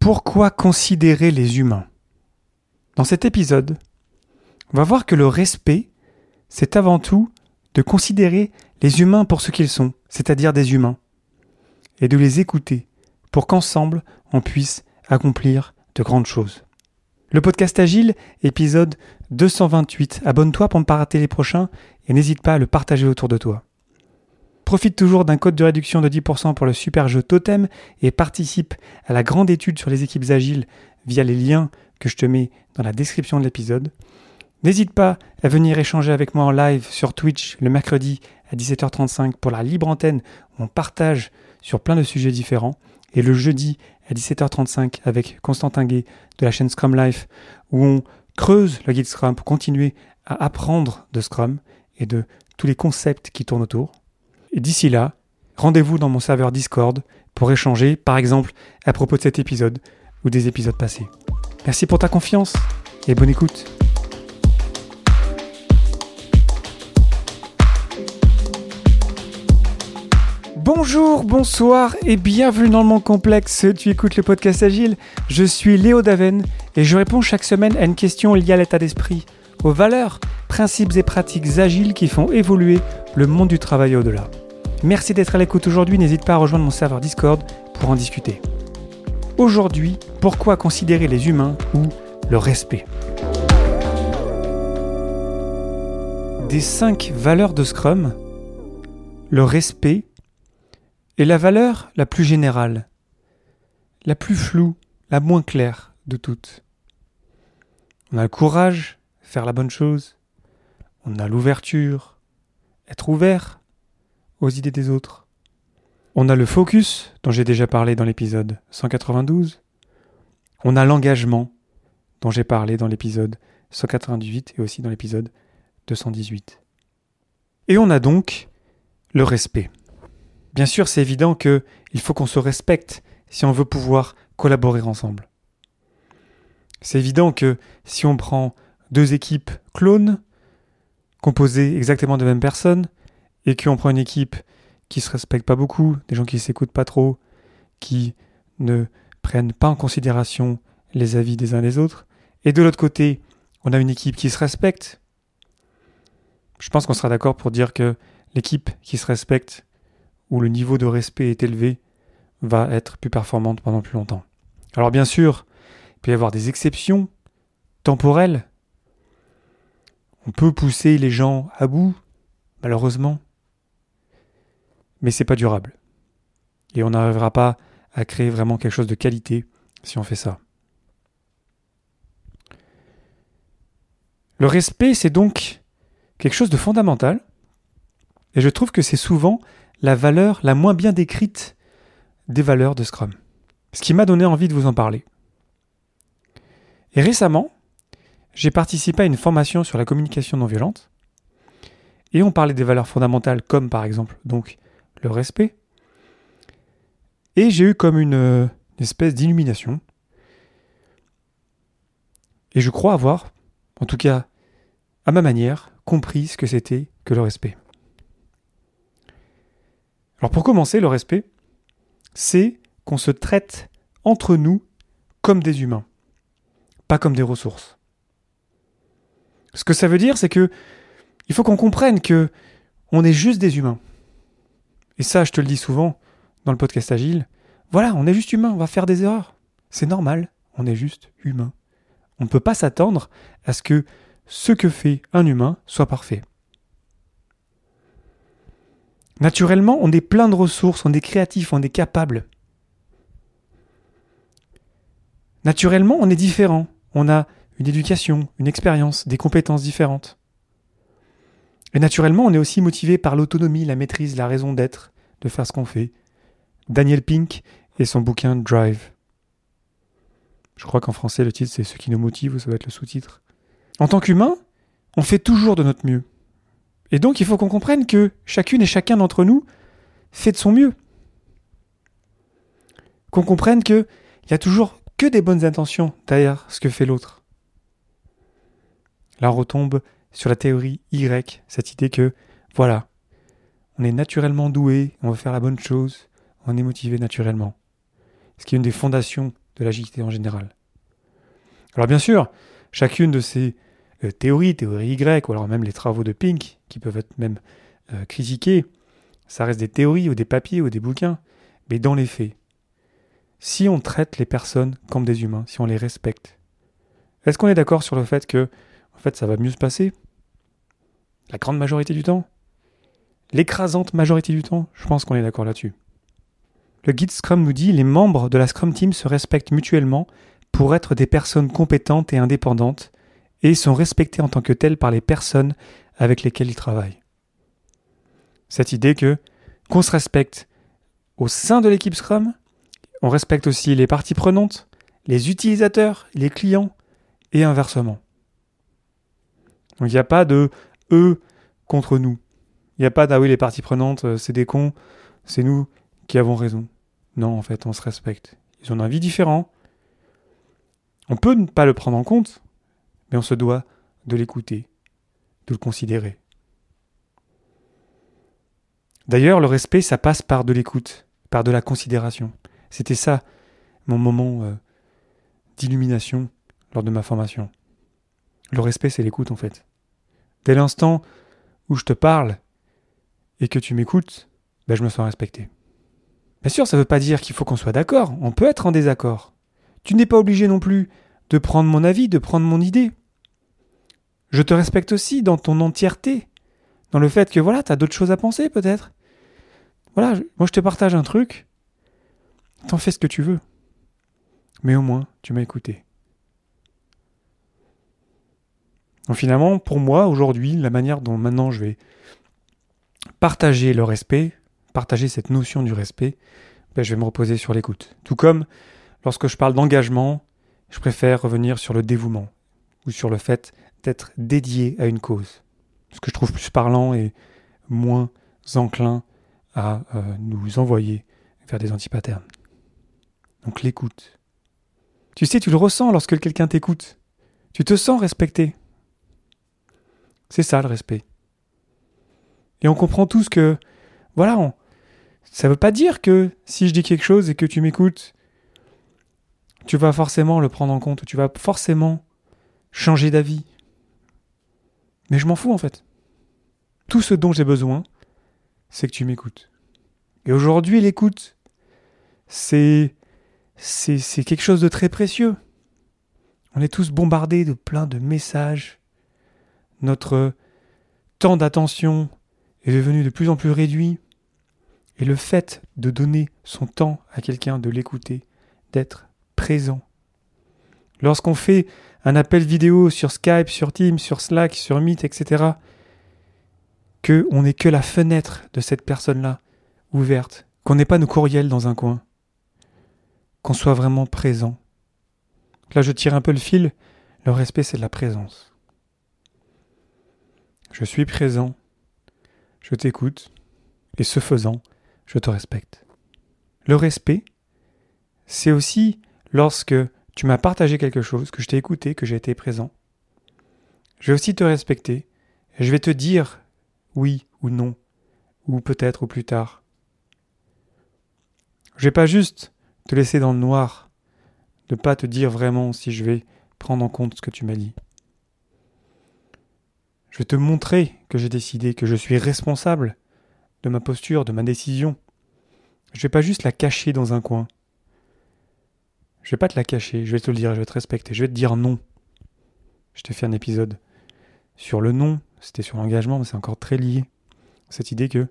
Pourquoi considérer les humains? Dans cet épisode, on va voir que le respect, c'est avant tout de considérer les humains pour ce qu'ils sont, c'est-à-dire des humains, et de les écouter pour qu'ensemble on puisse accomplir de grandes choses. Le podcast Agile, épisode 228. Abonne-toi pour ne pas rater les prochains et n'hésite pas à le partager autour de toi. Profite toujours d'un code de réduction de 10% pour le super jeu Totem et participe à la grande étude sur les équipes agiles via les liens que je te mets dans la description de l'épisode. N'hésite pas à venir échanger avec moi en live sur Twitch le mercredi à 17h35 pour la libre antenne où on partage sur plein de sujets différents et le jeudi à 17h35 avec Constantin Gay de la chaîne Scrum Life où on creuse le guide Scrum pour continuer à apprendre de Scrum et de tous les concepts qui tournent autour. D'ici là, rendez-vous dans mon serveur Discord pour échanger, par exemple, à propos de cet épisode ou des épisodes passés. Merci pour ta confiance et bonne écoute. Bonjour, bonsoir et bienvenue dans le monde complexe. Tu écoutes le podcast Agile. Je suis Léo Daven et je réponds chaque semaine à une question liée à l'état d'esprit, aux valeurs, principes et pratiques agiles qui font évoluer le monde du travail au-delà. Merci d'être à l'écoute aujourd'hui. N'hésite pas à rejoindre mon serveur Discord pour en discuter. Aujourd'hui, pourquoi considérer les humains ou le respect? Des cinq valeurs de Scrum, le respect et la valeur la plus générale, la plus floue, la moins claire de toutes. On a le courage, faire la bonne chose. On a l'ouverture, être ouvert aux idées des autres. On a le focus, dont j'ai déjà parlé dans l'épisode 192. On a l'engagement, dont j'ai parlé dans l'épisode 198 et aussi dans l'épisode 218. Et on a donc le respect. Bien sûr, c'est évident qu'il faut qu'on se respecte si on veut pouvoir collaborer ensemble. C'est évident que si on prend deux équipes clones, composées exactement de mêmes personnes, et qu'on prend une équipe qui se respecte pas beaucoup, des gens qui s'écoutent pas trop, qui ne prennent pas en considération les avis des uns des autres, et de l'autre côté, on a une équipe qui se respecte. Je pense qu'on sera d'accord pour dire que l'équipe qui se respecte où le niveau de respect est élevé va être plus performante pendant plus longtemps. Alors bien sûr, il peut y avoir des exceptions temporelles. On peut pousser les gens à bout, malheureusement, mais c'est pas durable. Et on n'arrivera pas à créer vraiment quelque chose de qualité si on fait ça. Le respect, c'est donc quelque chose de fondamental, et je trouve que c'est souvent la valeur la moins bien décrite des valeurs de Scrum. Ce qui m'a donné envie de vous en parler. Et récemment, j'ai participé à une formation sur la communication non violente, et on parlait des valeurs fondamentales comme par exemple donc le respect, et j'ai eu comme une, une espèce d'illumination, et je crois avoir, en tout cas à ma manière, compris ce que c'était que le respect. Alors pour commencer, le respect, c'est qu'on se traite entre nous comme des humains, pas comme des ressources. Ce que ça veut dire, c'est que il faut qu'on comprenne que on est juste des humains. Et ça, je te le dis souvent dans le podcast Agile. Voilà, on est juste humain, on va faire des erreurs. C'est normal, on est juste humain. On ne peut pas s'attendre à ce que ce que fait un humain soit parfait. Naturellement, on est plein de ressources, on est créatif, on est capable. Naturellement, on est différent. On a une éducation, une expérience, des compétences différentes. Et naturellement, on est aussi motivé par l'autonomie, la maîtrise, la raison d'être, de faire ce qu'on fait. Daniel Pink et son bouquin Drive. Je crois qu'en français, le titre, c'est Ce qui nous motive, ou ça va être le sous-titre. En tant qu'humain, on fait toujours de notre mieux. Et donc il faut qu'on comprenne que chacune et chacun d'entre nous fait de son mieux. Qu'on comprenne qu'il n'y a toujours que des bonnes intentions derrière ce que fait l'autre. Là on retombe sur la théorie Y, cette idée que, voilà, on est naturellement doué, on veut faire la bonne chose, on est motivé naturellement. Ce qui est une des fondations de l'agilité en général. Alors bien sûr, chacune de ces euh, théories, théories Y, ou alors même les travaux de Pink, qui peuvent être même euh, critiqués, ça reste des théories ou des papiers ou des bouquins, mais dans les faits, si on traite les personnes comme des humains, si on les respecte, est-ce qu'on est, d'accord sur le fait que, en fait, ça va mieux se passer La grande majorité du temps L'écrasante majorité du temps Je pense qu'on est d'accord là-dessus. Le guide Scrum nous dit les membres de la Scrum Team se respectent mutuellement pour être des personnes compétentes et indépendantes et sont respectés en tant que tels par les personnes avec lesquelles ils travaillent. Cette idée que qu'on se respecte au sein de l'équipe Scrum, on respecte aussi les parties prenantes, les utilisateurs, les clients et inversement. Donc il n'y a pas de eux contre nous. Il n'y a pas d'ah oui les parties prenantes euh, c'est des cons, c'est nous qui avons raison. Non en fait on se respecte. Ils ont un avis différent. On peut ne pas le prendre en compte, mais on se doit de l'écouter, de le considérer. D'ailleurs, le respect, ça passe par de l'écoute, par de la considération. C'était ça, mon moment euh, d'illumination lors de ma formation. Le respect, c'est l'écoute, en fait. Dès l'instant où je te parle et que tu m'écoutes, ben, je me sens respecté. Bien sûr, ça ne veut pas dire qu'il faut qu'on soit d'accord. On peut être en désaccord. Tu n'es pas obligé non plus de prendre mon avis, de prendre mon idée. Je te respecte aussi dans ton entièreté, dans le fait que voilà, tu as d'autres choses à penser peut-être. Voilà, moi je te partage un truc, t'en fais ce que tu veux. Mais au moins, tu m'as écouté. Donc finalement, pour moi, aujourd'hui, la manière dont maintenant je vais partager le respect, partager cette notion du respect, ben, je vais me reposer sur l'écoute. Tout comme lorsque je parle d'engagement, je préfère revenir sur le dévouement ou sur le fait d'être dédié à une cause. Ce que je trouve plus parlant et moins enclin à euh, nous envoyer vers des antipatternes. Donc l'écoute. Tu sais, tu le ressens lorsque quelqu'un t'écoute. Tu te sens respecté. C'est ça le respect. Et on comprend tous que, voilà, ça ne veut pas dire que si je dis quelque chose et que tu m'écoutes, tu vas forcément le prendre en compte, tu vas forcément changer d'avis. Mais je m'en fous en fait. Tout ce dont j'ai besoin, c'est que tu m'écoutes. Et aujourd'hui, l'écoute, c'est, c'est, c'est quelque chose de très précieux. On est tous bombardés de plein de messages. Notre temps d'attention est devenu de plus en plus réduit. Et le fait de donner son temps à quelqu'un, de l'écouter, d'être présent. Lorsqu'on fait un appel vidéo sur Skype, sur Teams, sur Slack, sur Meet, etc., que on n'est que la fenêtre de cette personne-là ouverte, qu'on n'ait pas nos courriels dans un coin, qu'on soit vraiment présent. Là, je tire un peu le fil. Le respect, c'est de la présence. Je suis présent, je t'écoute, et ce faisant, je te respecte. Le respect, c'est aussi lorsque tu m'as partagé quelque chose, que je t'ai écouté, que j'ai été présent. Je vais aussi te respecter, et je vais te dire oui ou non, ou peut-être ou plus tard. Je vais pas juste te laisser dans le noir, ne pas te dire vraiment si je vais prendre en compte ce que tu m'as dit. Je vais te montrer que j'ai décidé, que je suis responsable de ma posture, de ma décision. Je vais pas juste la cacher dans un coin. Je vais pas te la cacher, je vais te le dire, je vais te respecter, je vais te dire non. Je t'ai fait un épisode sur le non, c'était sur l'engagement, mais c'est encore très lié. Cette idée que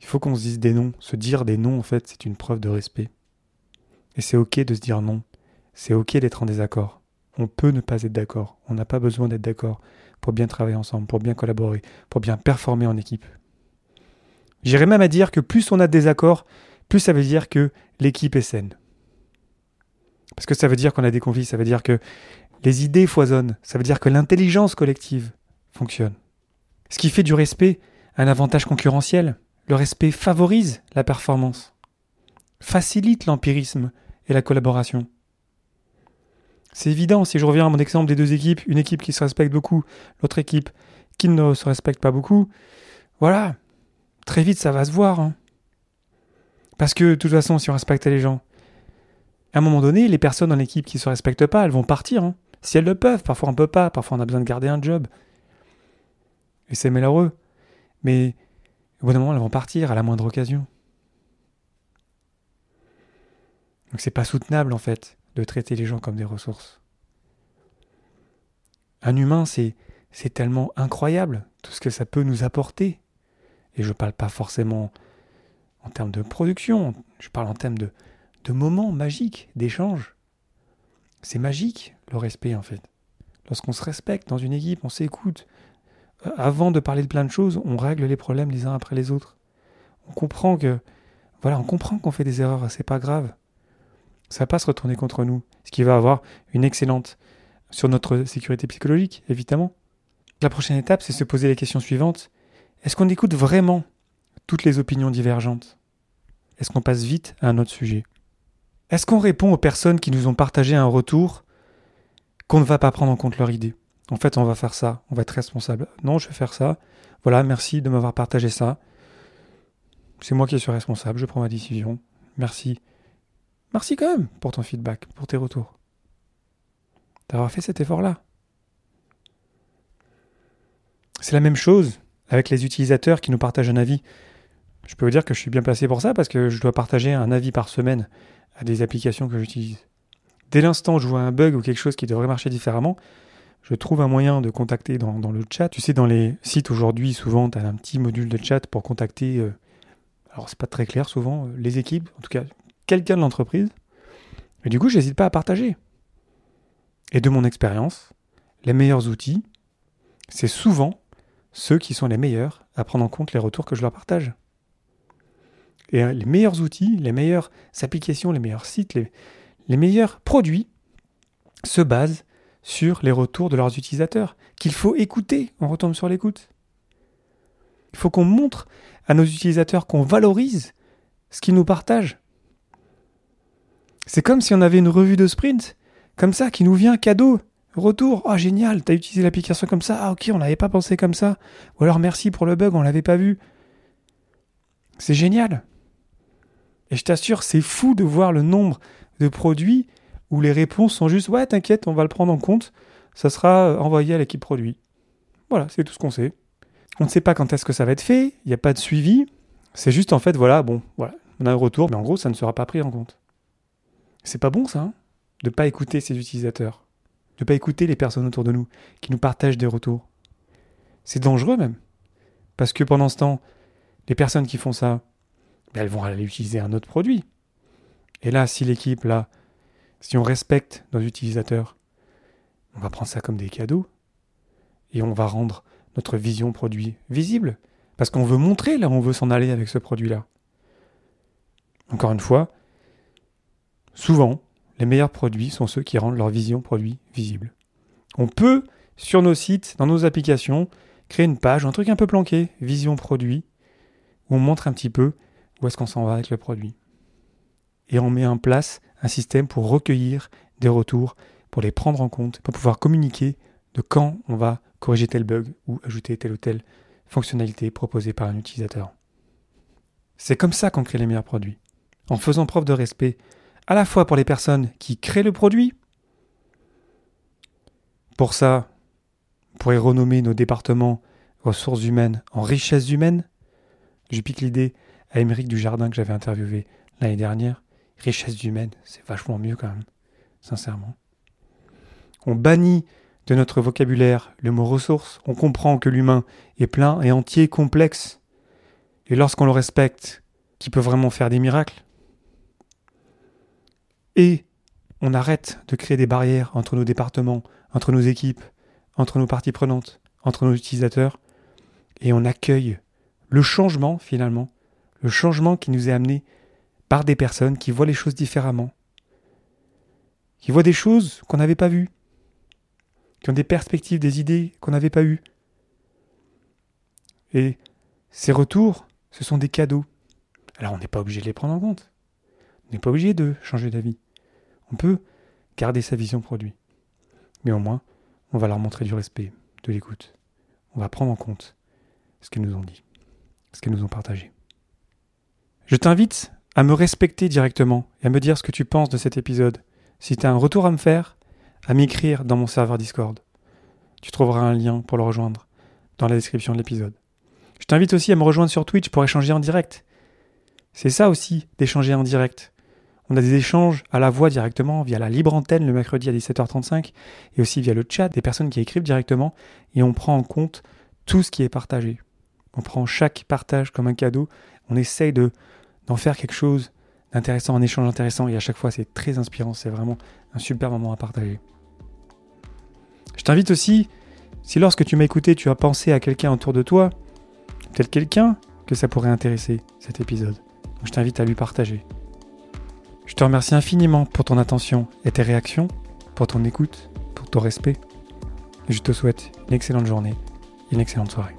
il faut qu'on se dise des noms. Se dire des noms, en fait, c'est une preuve de respect. Et c'est ok de se dire non. C'est ok d'être en désaccord. On peut ne pas être d'accord. On n'a pas besoin d'être d'accord pour bien travailler ensemble, pour bien collaborer, pour bien performer en équipe. J'irais même à dire que plus on a de désaccords, plus ça veut dire que l'équipe est saine. Parce que ça veut dire qu'on a des conflits, ça veut dire que les idées foisonnent, ça veut dire que l'intelligence collective fonctionne. Ce qui fait du respect un avantage concurrentiel. Le respect favorise la performance, facilite l'empirisme et la collaboration. C'est évident, si je reviens à mon exemple des deux équipes, une équipe qui se respecte beaucoup, l'autre équipe qui ne se respecte pas beaucoup, voilà, très vite ça va se voir. Hein. Parce que de toute façon, si on respectait les gens, À un moment donné, les personnes dans l'équipe qui ne se respectent pas, elles vont partir. Hein. Si elles le peuvent, parfois on ne peut pas, parfois on a besoin de garder un job. Et c'est malheureux. Mais au bout d'un moment, elles vont partir à la moindre occasion. Donc c'est pas soutenable en fait de traiter les gens comme des ressources. Un humain, c'est tellement incroyable tout ce que ça peut nous apporter. Et je ne parle pas forcément en termes de production, je parle en termes de, de moments magiques, d'échanges. C'est magique le respect en fait. Lorsqu'on se respecte dans une équipe, on s'écoute. Euh, avant de parler de plein de choses, on règle les problèmes les uns après les autres. On comprend que, voilà, on comprend qu'on fait des erreurs, c'est pas grave. Ça va pas se retourner contre nous, ce qui va avoir une excellente sur notre sécurité psychologique, évidemment. La prochaine étape, c'est se poser les questions suivantes. Est-ce qu'on écoute vraiment toutes les opinions divergentes? Est-ce qu'on passe vite à un autre sujet? Est-ce qu'on répond aux personnes qui nous ont partagé un retour qu'on ne va pas prendre en compte leur idée? En fait, on va faire ça, on va être responsable. Non, je vais faire ça. Voilà, merci de m'avoir partagé ça. C'est moi qui suis responsable, je prends ma décision. Merci. Merci quand même pour ton feedback, pour tes retours. D'avoir fait cet effort-là. C'est la même chose avec les utilisateurs qui nous partagent un avis. Je peux vous dire que je suis bien placé pour ça parce que je dois partager un avis par semaine à des applications que j'utilise. Dès l'instant où je vois un bug ou quelque chose qui devrait marcher différemment, je trouve un moyen de contacter dans, le chat. Tu sais, dans les sites aujourd'hui, souvent, tu as un petit module de chat pour contacter, euh, alors c'est pas très clair souvent, euh, les équipes, en tout cas quelqu'un de l'entreprise. Et du coup, je n'hésite pas à partager. Et de mon expérience, les meilleurs outils, c'est souvent ceux qui sont les meilleurs à prendre en compte les retours que je leur partage. Et euh, les meilleurs outils, les meilleures applications, les meilleurs sites, les, les meilleurs produits se basent sur les retours de leurs utilisateurs, qu'il faut écouter, on retombe sur l'écoute. Il faut qu'on montre à nos utilisateurs qu'on valorise ce qu'ils nous partagent. C'est comme si on avait une revue de sprint, comme ça, qui nous vient cadeau Retour, oh génial, t'as utilisé l'application comme ça, ah ok, on n'avait pas pensé comme ça. Ou alors merci pour le bug, on l'avait pas vu. C'est génial. Et je t'assure, c'est fou de voir le nombre de produits où les réponses sont juste ouais, t'inquiète, on va le prendre en compte, ça sera euh, envoyé à l'équipe produit. Voilà, c'est tout ce qu'on sait. On ne sait pas quand est-ce que ça va être fait, il n'y a pas de suivi. C'est juste en fait, voilà, bon, voilà, on a un retour, mais en gros, ça ne sera pas pris en compte. C'est pas bon ça, hein, de pas écouter ses utilisateurs ne pas écouter les personnes autour de nous qui nous partagent des retours. C'est dangereux même. Parce que pendant ce temps, les personnes qui font ça, ben, elles vont aller utiliser un autre produit. Et là, si l'équipe, là, si on respecte nos utilisateurs, on va prendre ça comme des cadeaux et on va rendre notre vision produit visible. Parce qu'on veut montrer là où on veut s'en aller avec ce produit-là. Encore une fois, souvent, les meilleurs produits sont ceux qui rendent leur vision produit visible. On peut, sur nos sites, dans nos applications, créer une page, un truc un peu planqué, vision produit, où on montre un petit peu où est-ce qu'on s'en va avec le produit. Et on met en place un système pour recueillir des retours, pour les prendre en compte, pour pouvoir communiquer de quand on va corriger tel bug ou ajouter telle ou telle fonctionnalité proposée par un utilisateur. C'est comme ça qu'on crée les meilleurs produits, en faisant preuve de respect à la fois pour les personnes qui créent le produit. Pour ça, on pourrait renommer nos départements ressources humaines en richesses humaines. Je pique l'idée à Émeric Dujardin que j'avais interviewé l'année dernière. Richesses humaines, c'est vachement mieux quand même, sincèrement. On bannit de notre vocabulaire le mot ressources. On comprend que l'humain est plein et entier, complexe. Et lorsqu'on le respecte, qui peut vraiment faire des miracles? Et on arrête de créer des barrières entre nos départements, entre nos équipes, entre nos parties prenantes, entre nos utilisateurs, et on accueille le changement finalement, le changement qui nous est amené par des personnes qui voient les choses différemment, qui voient des choses qu'on n'avait pas vues, qui ont des perspectives, des idées qu'on n'avait pas eues. Et ces retours, ce sont des cadeaux. Alors on n'est pas obligé de les prendre en compte. On n'est pas obligé de changer d'avis. On peut garder sa vision produit. Mais au moins, on va leur montrer du respect, de l'écoute. On va prendre en compte ce qu'ils nous ont dit, ce qu'ils nous ont partagé. Je t'invite à me respecter directement et à me dire ce que tu penses de cet épisode. Si tu as un retour à me faire, à m'écrire dans mon serveur Discord. Tu trouveras un lien pour le rejoindre dans la description de l'épisode. Je t'invite aussi à me rejoindre sur Twitch pour échanger en direct. C'est ça aussi, d'échanger en direct. On a des échanges à la voix directement via la libre antenne le mercredi à 17h35 et aussi via le chat des personnes qui écrivent directement et on prend en compte tout ce qui est partagé. On prend chaque partage comme un cadeau, on essaye de d'en faire quelque chose d'intéressant, un échange intéressant et à chaque fois c'est très inspirant, c'est vraiment un super moment à partager. Je t'invite aussi, si lorsque tu m'as écouté tu as pensé à quelqu'un autour de toi, peut-être quelqu'un que ça pourrait intéresser cet épisode, je t'invite à lui partager. Je te remercie infiniment pour ton attention et tes réactions, pour ton écoute, pour ton respect. je te souhaite une excellente journée et une excellente soirée.